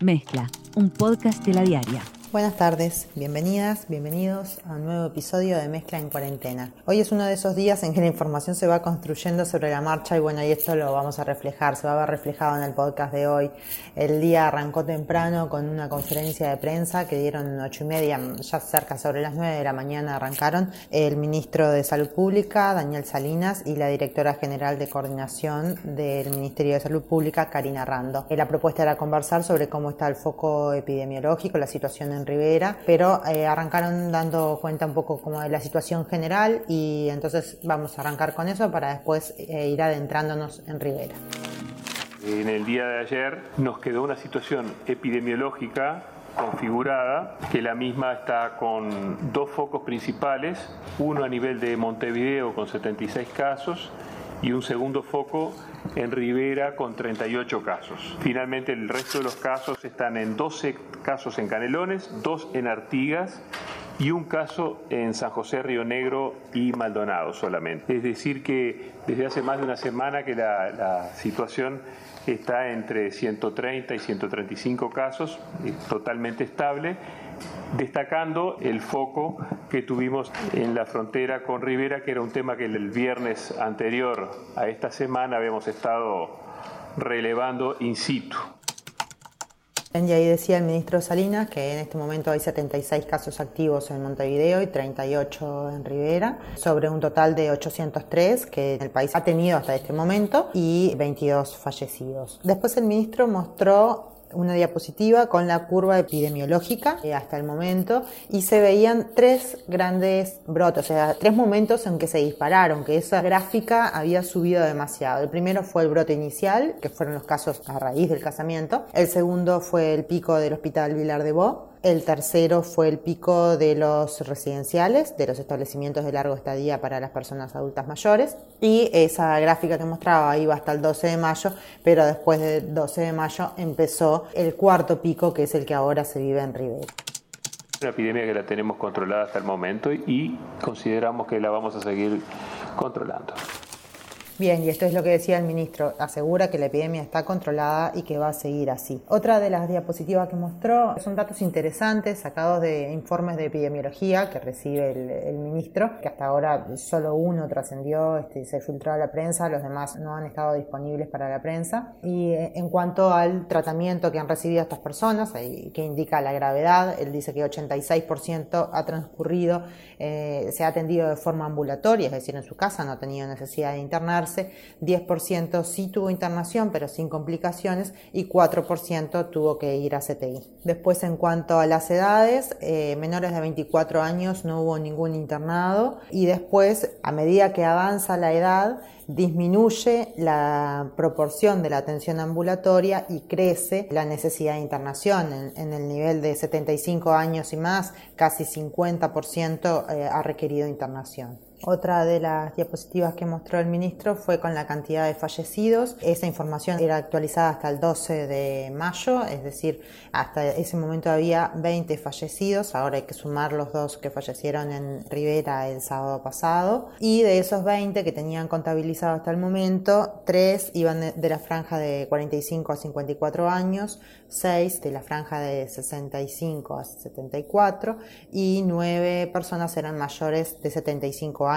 Mezcla, un podcast de la diaria. Buenas tardes, bienvenidas, bienvenidos a un nuevo episodio de Mezcla en Cuarentena. Hoy es uno de esos días en que la información se va construyendo sobre la marcha y bueno, y esto lo vamos a reflejar, se va a ver reflejado en el podcast de hoy. El día arrancó temprano con una conferencia de prensa que dieron ocho y media, ya cerca sobre las nueve de la mañana arrancaron el ministro de Salud Pública, Daniel Salinas, y la directora general de coordinación del Ministerio de Salud Pública, Karina Rando. La propuesta era conversar sobre cómo está el foco epidemiológico, la situación en Rivera, pero eh, arrancaron dando cuenta un poco como de la situación general y entonces vamos a arrancar con eso para después eh, ir adentrándonos en Rivera. En el día de ayer nos quedó una situación epidemiológica configurada, que la misma está con dos focos principales, uno a nivel de Montevideo con 76 casos y un segundo foco en Rivera con 38 casos. Finalmente el resto de los casos están en 12 casos en Canelones, dos en Artigas y un caso en San José, Río Negro y Maldonado solamente. Es decir, que desde hace más de una semana que la situación está entre 130 y 135 casos, totalmente estable destacando el foco que tuvimos en la frontera con Rivera, que era un tema que el viernes anterior a esta semana habíamos estado relevando in situ. Y ahí decía el ministro Salinas que en este momento hay 76 casos activos en Montevideo y 38 en Rivera, sobre un total de 803 que el país ha tenido hasta este momento y 22 fallecidos. Después el ministro mostró una diapositiva con la curva epidemiológica eh, hasta el momento y se veían tres grandes brotes, o sea, tres momentos en que se dispararon, que esa gráfica había subido demasiado. El primero fue el brote inicial, que fueron los casos a raíz del casamiento. El segundo fue el pico del Hospital Vilar de Bo el tercero fue el pico de los residenciales, de los establecimientos de largo estadía para las personas adultas mayores. Y esa gráfica que mostraba iba hasta el 12 de mayo, pero después del 12 de mayo empezó el cuarto pico, que es el que ahora se vive en Rivera. Una epidemia que la tenemos controlada hasta el momento y consideramos que la vamos a seguir controlando. Bien, y esto es lo que decía el ministro, asegura que la epidemia está controlada y que va a seguir así. Otra de las diapositivas que mostró son datos interesantes sacados de informes de epidemiología que recibe el, ministro, que hasta ahora solo uno trascendió, este, se filtró a la prensa, los demás no han estado disponibles para la prensa. Y eh, en cuanto al tratamiento que han recibido estas personas, que indica la gravedad, él dice que 86% ha transcurrido, eh, se ha atendido de forma ambulatoria, es decir, en su casa, no ha tenido necesidad de internarse 10% sí tuvo internación pero sin complicaciones y 4% tuvo que ir a CTI. Después en cuanto a las edades, eh, menores de 24 años no hubo ningún internado y después a medida que avanza la edad, disminuye la proporción de la atención ambulatoria y crece la necesidad de internación. En, el nivel de 75 años y más, casi 50% eh, ha requerido internación. Otra de las diapositivas que mostró el ministro fue con la cantidad de fallecidos. Esa información era actualizada hasta el 12 de mayo, es decir, hasta ese momento había 20 fallecidos, ahora hay que sumar los dos que fallecieron en Rivera el sábado pasado. Y de esos 20 que tenían contabilizado hasta el momento, 3 iban de, la franja de 45 a 54 años, 6 de la franja de 65 a 74 y 9 personas eran mayores de 75 años.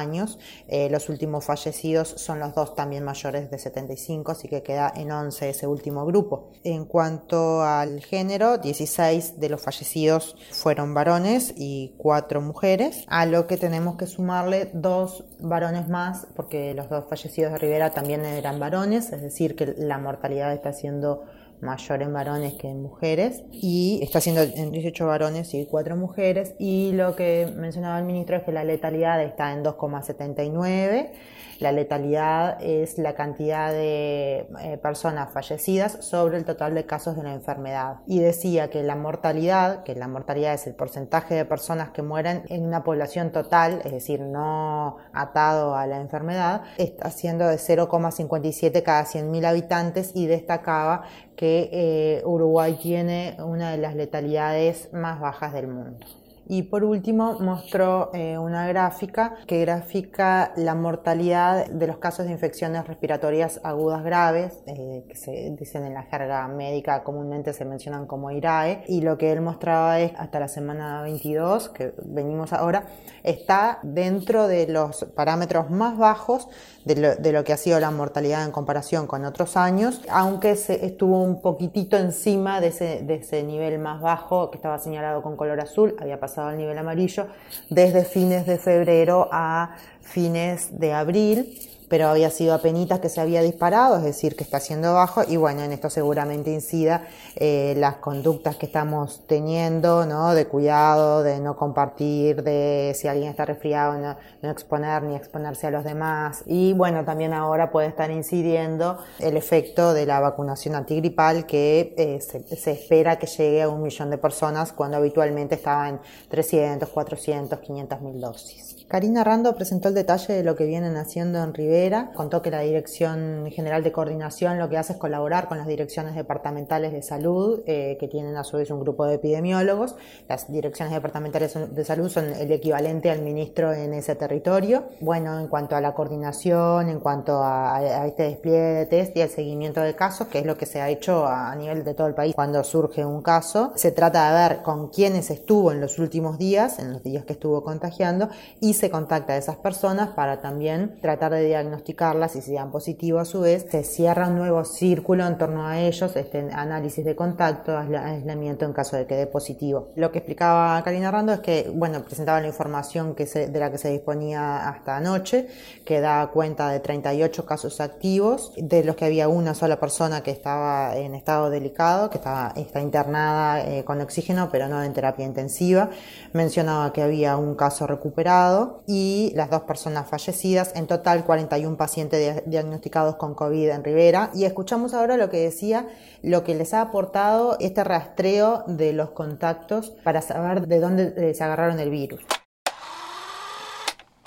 Eh, los últimos fallecidos son los dos también mayores de 75, así que queda en 11 ese último grupo. En cuanto al género, 16 de los fallecidos fueron varones y 4 mujeres, a lo que tenemos que sumarle dos varones más, porque los dos fallecidos de Rivera también eran varones, es decir, que la mortalidad está siendo mayor en varones que en mujeres y está siendo en 18 varones y 4 mujeres y lo que mencionaba el ministro es que la letalidad está en 2,79 la letalidad es la cantidad de eh, personas fallecidas sobre el total de casos de la enfermedad. Y decía que la mortalidad, que la mortalidad es el porcentaje de personas que mueren en una población total, es decir, no atado a la enfermedad, está siendo de 0,57 cada 100.000 habitantes y destacaba que eh, Uruguay tiene una de las letalidades más bajas del mundo. Y por último mostró eh, una gráfica que grafica la mortalidad de los casos de infecciones respiratorias agudas graves, eh, que se dicen en la jerga médica comúnmente se mencionan como IRAE, y lo que él mostraba es hasta la semana 22, que venimos ahora, está dentro de los parámetros más bajos de lo, que ha sido la mortalidad en comparación con otros años, aunque estuvo un poquitito encima de ese, de ese nivel más bajo que estaba señalado con color azul, había al nivel amarillo, desde fines de febrero a fines de abril pero había sido a penitas que se había disparado, es decir, que está siendo bajo y bueno, en esto seguramente incida eh, las conductas que estamos teniendo, ¿no? De cuidado, de no compartir, de si alguien está resfriado, no, exponer ni exponerse a los demás y bueno, también ahora puede estar incidiendo el efecto de la vacunación antigripal que eh, se, se espera que llegue a un millón de personas cuando habitualmente estaba en 300, 400, 500 mil dosis. Karina Rando presentó el detalle de lo que vienen haciendo en Rivera. Contó que la Dirección General de Coordinación lo que hace es colaborar con las direcciones departamentales de salud, eh, que tienen a su vez un grupo de epidemiólogos. Las direcciones departamentales de salud son el equivalente al ministro en ese territorio. Bueno, en cuanto a la coordinación, en cuanto a, este despliegue de test y el seguimiento de casos, que es lo que se ha hecho a nivel de todo el país cuando surge un caso, se trata de ver con quiénes estuvo en los últimos días, en los días que estuvo contagiando, y se contacta a esas personas para también tratar de diagnosticarlas y si dan positivo a su vez, se cierra un nuevo círculo en torno a ellos, este análisis de contacto, aislamiento en caso de que dé positivo. Lo que explicaba Karina Rando es que, bueno, presentaba la información que de la que se disponía hasta anoche, que da cuenta de 38 casos activos, de los que había una sola persona que estaba en estado delicado, que estaba, está internada eh, con oxígeno, pero no en terapia intensiva. Mencionaba que había un caso recuperado y las dos personas fallecidas, en total 41 pacientes diagnosticados con COVID en Rivera. Y escuchamos ahora lo que decía, lo que les ha aportado este rastreo de los contactos para saber de dónde eh, se agarraron el virus.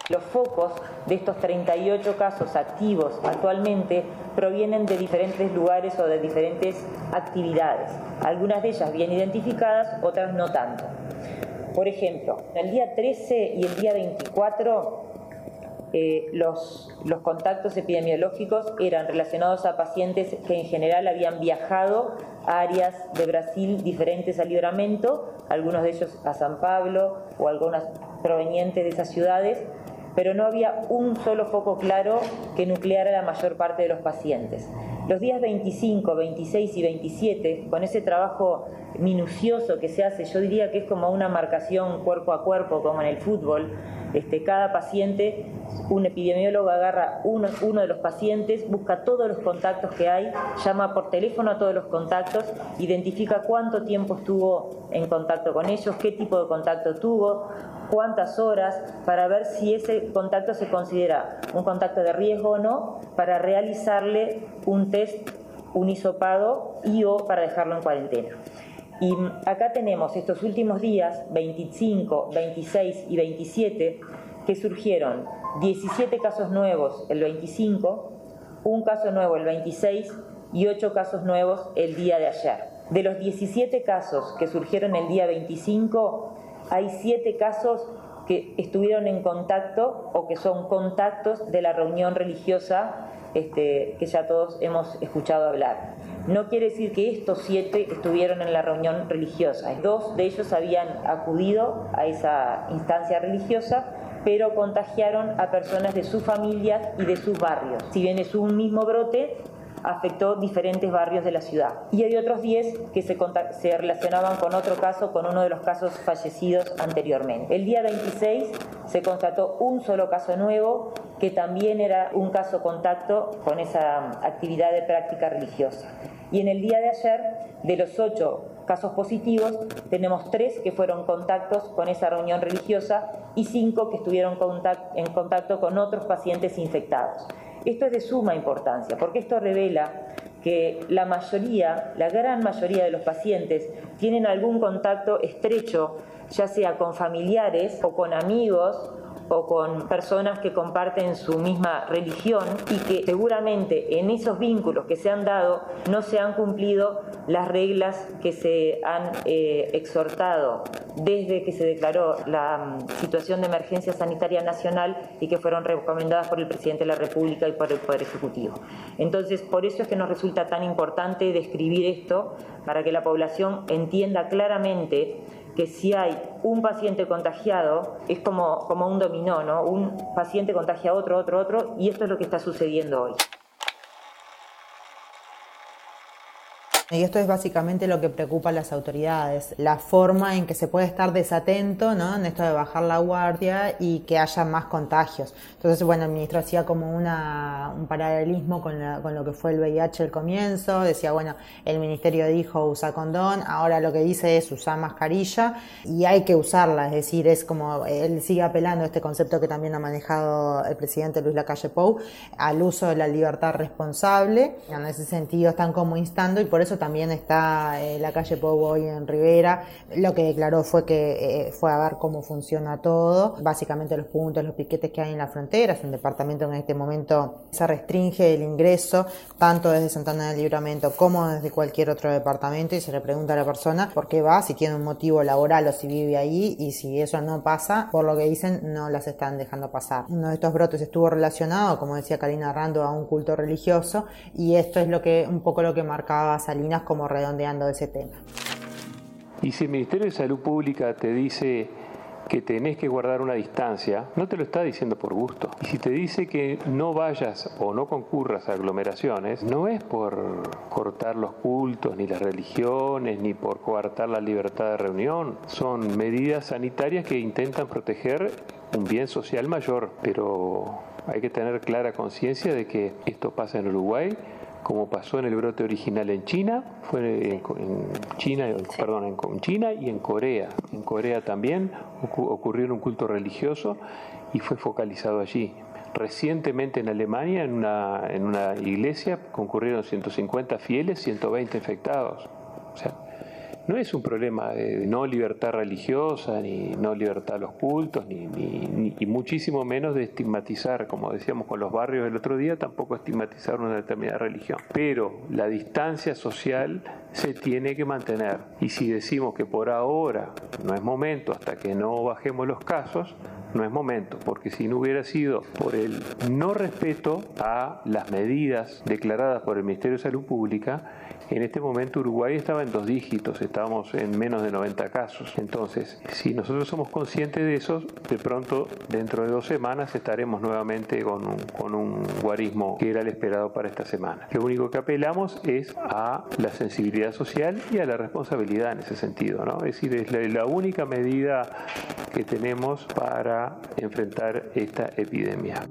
Los focos de estos 38 casos activos actualmente provienen de diferentes lugares o de diferentes actividades, algunas de ellas bien identificadas, otras no tanto. Por ejemplo, el día 13 y el día 24 eh, los, los, contactos epidemiológicos eran relacionados a pacientes que en general habían viajado a áreas de Brasil diferentes al libramento, algunos de ellos a San Pablo o algunas provenientes de esas ciudades, pero no había un solo foco claro que nucleara la mayor parte de los pacientes. Los días 25, 26 y 27, con ese trabajo minucioso que se hace, yo diría que es como una marcación cuerpo a cuerpo, como en el fútbol, cada paciente, un epidemiólogo agarra uno, de los pacientes, busca todos los contactos que hay, llama por teléfono a todos los contactos, identifica cuánto tiempo estuvo en contacto con ellos, qué tipo de contacto tuvo, cuántas horas, para ver si ese contacto se considera un contacto de riesgo o no, para realizarle un test, un hisopado y o para dejarlo en cuarentena. Y acá tenemos estos últimos días, 25, 26 y 27, que surgieron 17 casos nuevos el 25, un caso nuevo el 26 y 8 casos nuevos el día de ayer. De los 17 casos que surgieron el día 25, hay 7 casos que estuvieron en contacto o que son contactos de la reunión religiosa este, que ya todos hemos escuchado hablar. No quiere decir que estos siete estuvieron en la reunión religiosa. Dos de ellos habían acudido a esa instancia religiosa, pero contagiaron a personas de sus familias y de sus barrios. Si bien es un mismo brote, afectó diferentes barrios de la ciudad. Y hay otros 10 que se, se, relacionaban con otro caso, con uno de los casos fallecidos anteriormente. El día 26 se constató un solo caso nuevo, que también era un caso contacto con esa actividad de práctica religiosa. Y en el día de ayer, de los ocho casos positivos, tenemos tres que fueron contactos con esa reunión religiosa y cinco que estuvieron en contacto con otros pacientes infectados. Esto es de suma importancia, porque esto revela que la mayoría, la gran mayoría de los pacientes tienen algún contacto estrecho, ya sea con familiares o con amigos o con personas que comparten su misma religión y que seguramente en esos vínculos que se han dado no se han cumplido las reglas que se han eh, exhortado desde que se declaró la mm, situación de emergencia sanitaria nacional y que fueron recomendadas por el presidente de la República y por el Poder Ejecutivo. Entonces, por eso es que nos resulta tan importante describir esto para que la población entienda claramente que si hay un paciente contagiado, es como, como un dominó, ¿no? Un paciente contagia a otro, otro, otro, y esto es lo que está sucediendo hoy. Y esto es básicamente lo que preocupa a las autoridades, la forma en que se puede estar desatento ¿no? en esto de bajar la guardia y que haya más contagios. Entonces, bueno, el ministro hacía como una, un paralelismo con, con lo que fue el VIH al comienzo, decía, bueno, el ministerio dijo usa condón, ahora lo que dice es usar mascarilla y hay que usarla, es decir, es como él sigue apelando a este concepto que también ha manejado el presidente Luis Lacalle Pou, al uso de la libertad responsable, en ese sentido están como instando y por eso también está eh, la calle Pogo hoy en Rivera. Lo que declaró fue que eh, fue a ver cómo funciona todo, básicamente los puntos, los piquetes que hay en la frontera. Es un departamento en este momento se restringe el ingreso tanto desde Santana del Libramento como desde cualquier otro departamento y se le pregunta a la persona por qué va, si tiene un motivo laboral o si vive ahí y si eso no pasa, por lo que dicen, no las están dejando pasar. Uno de estos brotes estuvo relacionado, como decía Karina Rando, a un culto religioso y esto es lo que un poco lo que marcaba Salinas como redondeando ese tema. Y si el Ministerio de Salud Pública te dice que tenés que guardar una distancia, no te lo está diciendo por gusto. Y si te dice que no vayas o no concurras a aglomeraciones, no es por cortar los cultos, ni las religiones, ni por coartar la libertad de reunión. Son medidas sanitarias que intentan proteger un bien social mayor, pero hay que tener clara conciencia de que esto pasa en Uruguay como pasó en el brote original en China, fue en, China, perdón, en, China y en Corea. En Corea también ocurrió un culto religioso y fue focalizado allí. Recientemente en Alemania, en una, en una iglesia, concurrieron 150 fieles, 120 infectados. No es un problema de no libertad religiosa, ni no libertad a los cultos, ni, ni, y muchísimo menos de estigmatizar, como decíamos con los barrios el otro día, tampoco estigmatizar una determinada religión. Pero la distancia social se tiene que mantener. Y si decimos que por ahora no es momento, hasta que no bajemos los casos, no es momento, porque si no hubiera sido por el no respeto a las medidas declaradas por el Ministerio de Salud Pública, en este momento Uruguay estaba en dos dígitos, estábamos en menos de 90 casos. Entonces, si nosotros somos conscientes de eso, de pronto dentro de dos semanas estaremos nuevamente con un, con un guarismo que era el esperado para esta semana. Lo único que apelamos es a la sensibilidad social y a la responsabilidad en ese sentido. ¿no? Es decir, es la, la única medida que tenemos para enfrentar esta epidemia.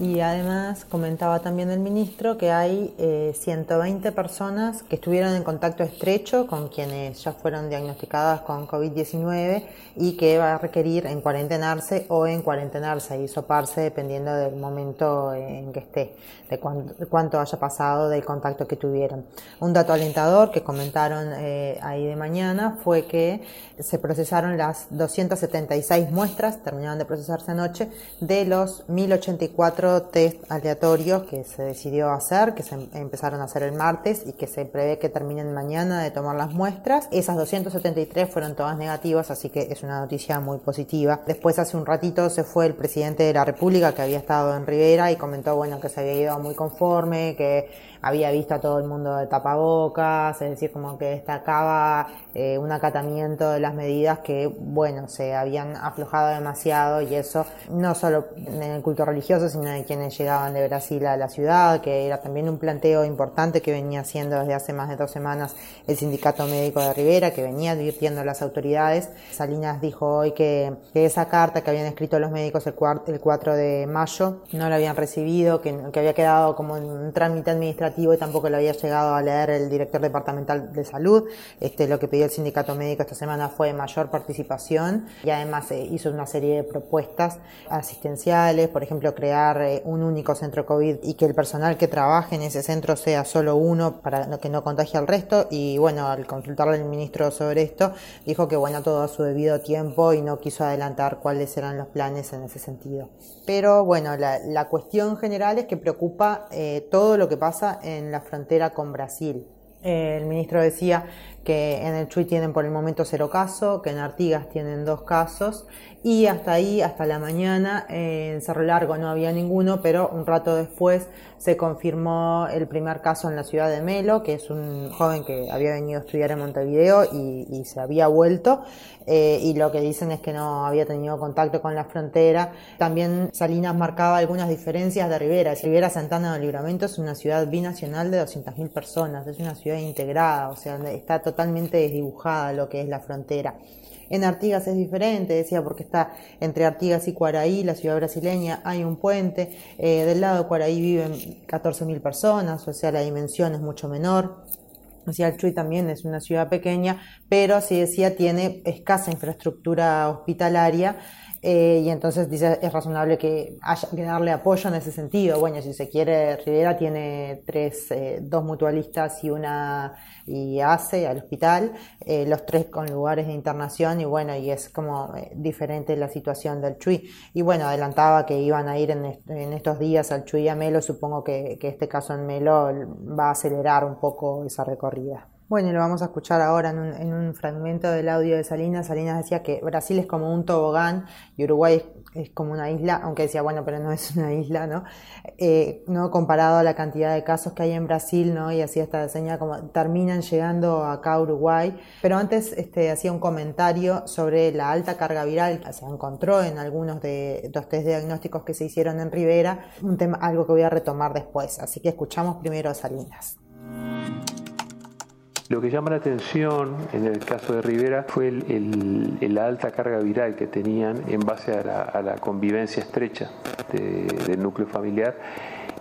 Y además comentaba también el ministro que hay 120 eh, personas que estuvieron en contacto estrecho con quienes ya fueron diagnosticadas con COVID-19 y que va a requerir en cuarentenarse o en cuarentenarse y soparse dependiendo del momento en que esté, de, cuánto haya pasado del contacto que tuvieron. Un dato alentador que comentaron eh, ahí de mañana fue que se procesaron las 276 muestras, terminaron de procesarse anoche, de los 1084 test aleatorios que se decidió hacer, que se empezaron a hacer el martes y que se prevé que terminen mañana de tomar las muestras. Esas 273 fueron todas negativas, así que es una noticia muy positiva. Después hace un ratito se fue el presidente de la República que había estado en Rivera y comentó bueno que se había ido muy conforme, que había visto a todo el mundo de tapabocas, es decir, como que destacaba eh, un acatamiento de las medidas que, bueno, se habían aflojado demasiado y eso no solo en el culto religioso, sino de quienes llegaban de Brasil a la ciudad, que era también un planteo importante que venía haciendo desde hace más de dos semanas el Sindicato Médico de Rivera, que venía advirtiendo a las autoridades. Salinas dijo hoy que, esa carta que habían escrito los médicos el, el 4 de mayo no la habían recibido, que, que había quedado como un trámite administrativo y tampoco lo había llegado a leer el director departamental de salud. Este, lo que pidió el sindicato médico esta semana fue mayor participación y además eh, hizo una serie de propuestas asistenciales, por ejemplo, crear eh, un único centro COVID y que el personal que trabaje en ese centro sea solo uno para que no contagie al resto. Y bueno, al consultarle al ministro sobre esto, dijo que bueno, todo a su debido tiempo y no quiso adelantar cuáles eran los planes en ese sentido. Pero bueno, la, la cuestión general es que preocupa eh, todo lo que pasa en la frontera con Brasil. Eh, el ministro decía que en el Chuy tienen por el momento cero casos, que en Artigas tienen dos casos y hasta ahí, hasta la mañana, en Cerro Largo no había ninguno, pero un rato después se confirmó el primer caso en la ciudad de Melo, que es un joven que había venido a estudiar en Montevideo y, se había vuelto, eh, y lo que dicen es que no había tenido contacto con la frontera. También Salinas marcaba algunas diferencias de Rivera. Rivera Santana de Libramento es una ciudad binacional de 200.000 personas, es una ciudad integrada, o sea, está totalmente desdibujada lo que es la frontera. En Artigas es diferente, decía, porque está entre Artigas y Cuaraí, la ciudad brasileña, hay un puente. Eh, del lado de Cuaraí viven 14.000 personas, o sea, la dimensión es mucho menor. O sea, el Chuy también es una ciudad pequeña, pero, así decía, tiene escasa infraestructura hospitalaria eh, y entonces dice, es razonable que haya que darle apoyo en ese sentido. Bueno, si se quiere, Rivera tiene tres, eh, dos mutualistas y una y hace al hospital, eh, los tres con lugares de internación y bueno, y es como diferente la situación del Chuy. Y bueno, adelantaba que iban a ir en, en estos días al Chuy a Melo, supongo que, que este caso en Melo va a acelerar un poco esa recorrida. Bueno, lo vamos a escuchar ahora en un, en un, fragmento del audio de Salinas. Salinas decía que Brasil es como un tobogán y Uruguay es, como una isla, aunque decía, bueno, pero no es una isla, ¿no? Eh, no comparado a la cantidad de casos que hay en Brasil, ¿no? Y hacía esta señal como terminan llegando acá a Uruguay. Pero antes este, hacía un comentario sobre la alta carga viral que se encontró en algunos de los test diagnósticos que se hicieron en Rivera, un tema, algo que voy a retomar después. Así que escuchamos primero a Salinas. Lo que llama la atención en el caso de Rivera fue la alta carga viral que tenían en base a la, convivencia estrecha del núcleo familiar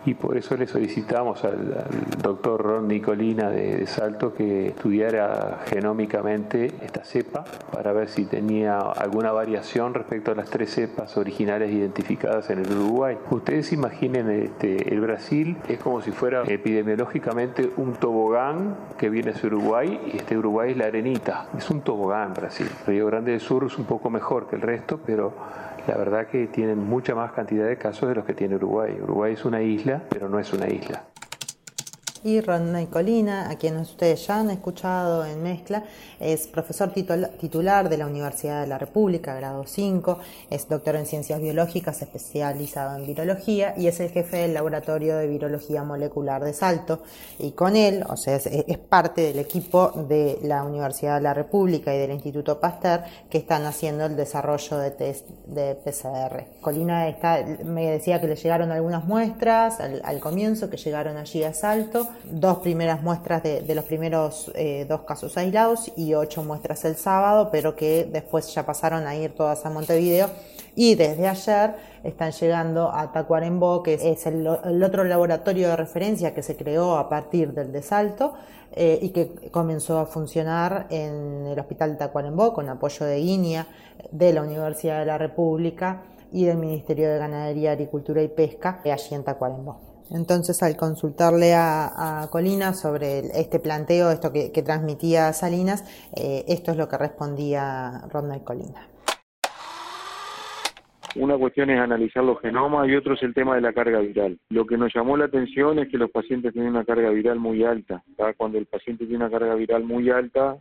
y por eso le solicitamos al, doctor Ron Nicolina de, Salto que estudiara genómicamente esta cepa para ver si tenía alguna variación respecto a las tres cepas originales identificadas en el Uruguay. Ustedes imaginen este, el Brasil es como si fuera epidemiológicamente un tobogán que viene hacia Uruguay y este Uruguay es la arenita. Es un tobogán Brasil. Río Grande del Sur es un poco mejor que el resto, pero la verdad que tienen mucha más cantidad de casos de los que tiene Uruguay. Uruguay es una isla, pero no es una isla y Ronald Colina, a quien ustedes ya han escuchado en mezcla, es profesor titular de la Universidad de la República, grado 5, es doctor en ciencias biológicas, especializado en virología y es el jefe del laboratorio de virología molecular de Salto. Y con él, o sea, es, parte del equipo de la Universidad de la República y del Instituto Pasteur que están haciendo el desarrollo de test de PCR. Colina está, me decía que le llegaron algunas muestras al, al comienzo, que llegaron allí a Salto dos primeras muestras de, los primeros eh, dos casos aislados y ocho muestras el sábado, pero que después ya pasaron a ir todas a Montevideo. Y desde ayer están llegando a Tacuarembó, que es el, otro laboratorio de referencia que se creó a partir del desalto eh, y que comenzó a funcionar en el Hospital de Tacuarembó con apoyo de INIA, de la Universidad de la República y del Ministerio de Ganadería, Agricultura y Pesca, allí en Tacuarembó. Entonces, al consultarle a, Colina sobre este planteo, esto que, transmitía Salinas, eh, esto es lo que respondía Ronald Colina. Una cuestión es analizar los genomas y otro es el tema de la carga viral. Lo que nos llamó la atención es que los pacientes tienen una carga viral muy alta. Cuando el paciente tiene una carga viral muy alta,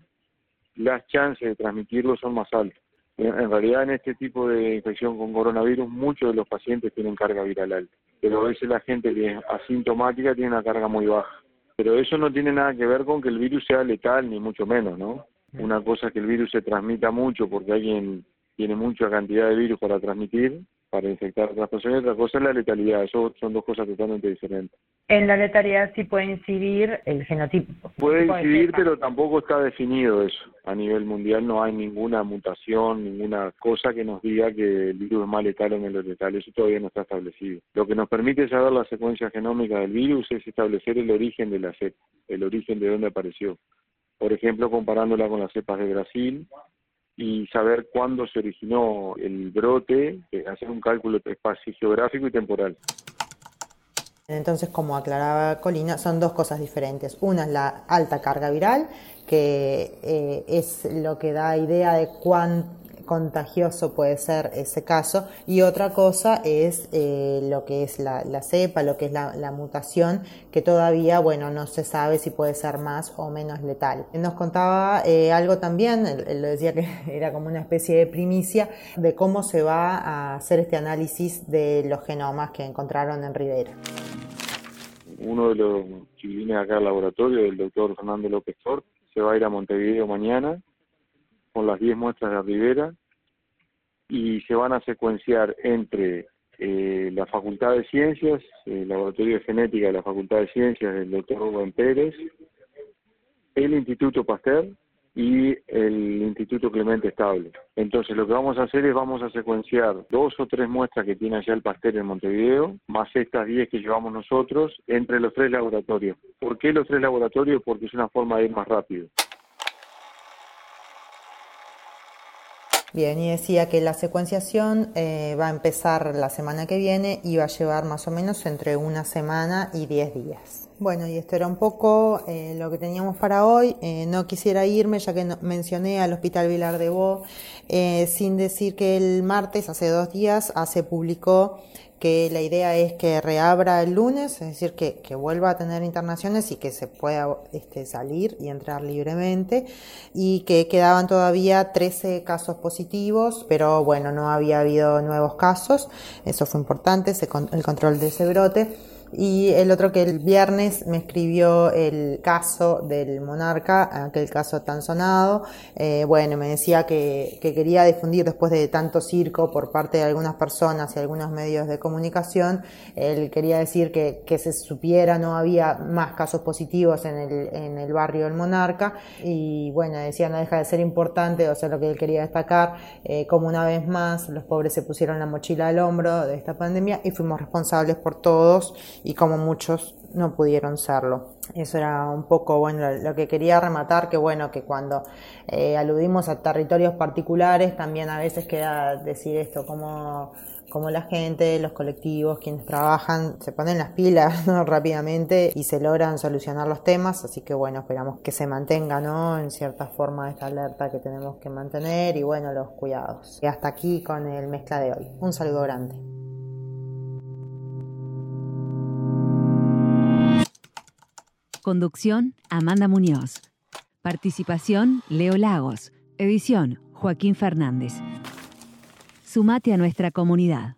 las chances de transmitirlo son más altas. En realidad, en este tipo de infección con coronavirus, muchos de los pacientes tienen carga viral alta pero a veces la gente que es asintomática tiene una carga muy baja. Pero eso no tiene nada que ver con que el virus sea letal, ni mucho menos, ¿no? Una cosa es que el virus se transmita mucho porque alguien tiene mucha cantidad de virus para transmitir, para infectar a otras personas y otra cosa es la letalidad. Eso son dos cosas totalmente diferentes. En la letalidad sí puede incidir el genotipo. Puede incidir, pero tampoco está definido eso. A nivel mundial no hay ninguna mutación, ninguna cosa que nos diga que el virus es más letal o menos letal. Eso todavía no está establecido. Lo que nos permite saber la secuencia genómica del virus es establecer el origen de la cepa, el origen de dónde apareció. Por ejemplo, comparándola con las cepas de Brasil y saber cuándo se originó el brote, eh, hacer un cálculo espacio geográfico y temporal. Entonces, como aclaraba Colina, son dos cosas diferentes. Una es la alta carga viral, que eh, es lo que da idea de cuán contagioso puede ser ese caso y otra cosa es eh, lo que es la, cepa, lo que es la, mutación que todavía bueno no se sabe si puede ser más o menos letal. Nos contaba eh, algo también, él, decía que era como una especie de primicia de cómo se va a hacer este análisis de los genomas que encontraron en Rivera. Uno de los chiquilines acá al laboratorio, el doctor Fernando López Fort, se va a ir a Montevideo mañana con las 10 muestras de Rivera y se van a secuenciar entre eh, la Facultad de Ciencias, el Laboratorio de Genética de la Facultad de Ciencias del doctor Rubén Pérez, el Instituto Pasteur y el Instituto Clemente Estable. Entonces lo que vamos a hacer es vamos a secuenciar dos o tres muestras que tiene allá el Pasteur en Montevideo, más estas diez que llevamos nosotros, entre los tres laboratorios. ¿Por qué los tres laboratorios? Porque es una forma de ir más rápido. Bien, y decía que la secuenciación eh, va a empezar la semana que viene y va a llevar más o menos entre una semana y diez días. Bueno, y esto era un poco eh, lo que teníamos para hoy. Eh, no quisiera irme, ya que mencioné al Hospital Vilar de Bo, sin decir que el martes, hace dos días, se publicó que la idea es que reabra el lunes, es decir, que, vuelva a tener internaciones y que se pueda este, salir y entrar libremente, y que quedaban todavía 13 casos positivos, pero bueno, no había habido nuevos casos, eso fue importante, el control de ese brote. Y el otro que el viernes me escribió el caso del monarca, aquel caso tan sonado. Eh, bueno, me decía que, que, quería difundir después de tanto circo por parte de algunas personas y algunos medios de comunicación. Él quería decir que, que se supiera, no había más casos positivos en el, en el barrio del monarca. Y bueno, decía, no deja de ser importante, o sea, lo que él quería destacar, eh, como una vez más los pobres se pusieron la mochila al hombro de esta pandemia y fuimos responsables por todos y como muchos no pudieron serlo. Eso era un poco, bueno, lo que quería rematar, que bueno, que cuando eh, aludimos a territorios particulares, también a veces queda decir esto, como, como la gente, los colectivos, quienes trabajan, se ponen las pilas rápidamente y se logran solucionar los temas, así que bueno, esperamos que se mantenga, ¿no? En cierta forma esta alerta que tenemos que mantener y bueno, los cuidados. Y hasta aquí con el mezcla de hoy. Un saludo grande. Conducción, Amanda Muñoz. Participación, Leo Lagos. Edición, Joaquín Fernández. Sumate a nuestra comunidad.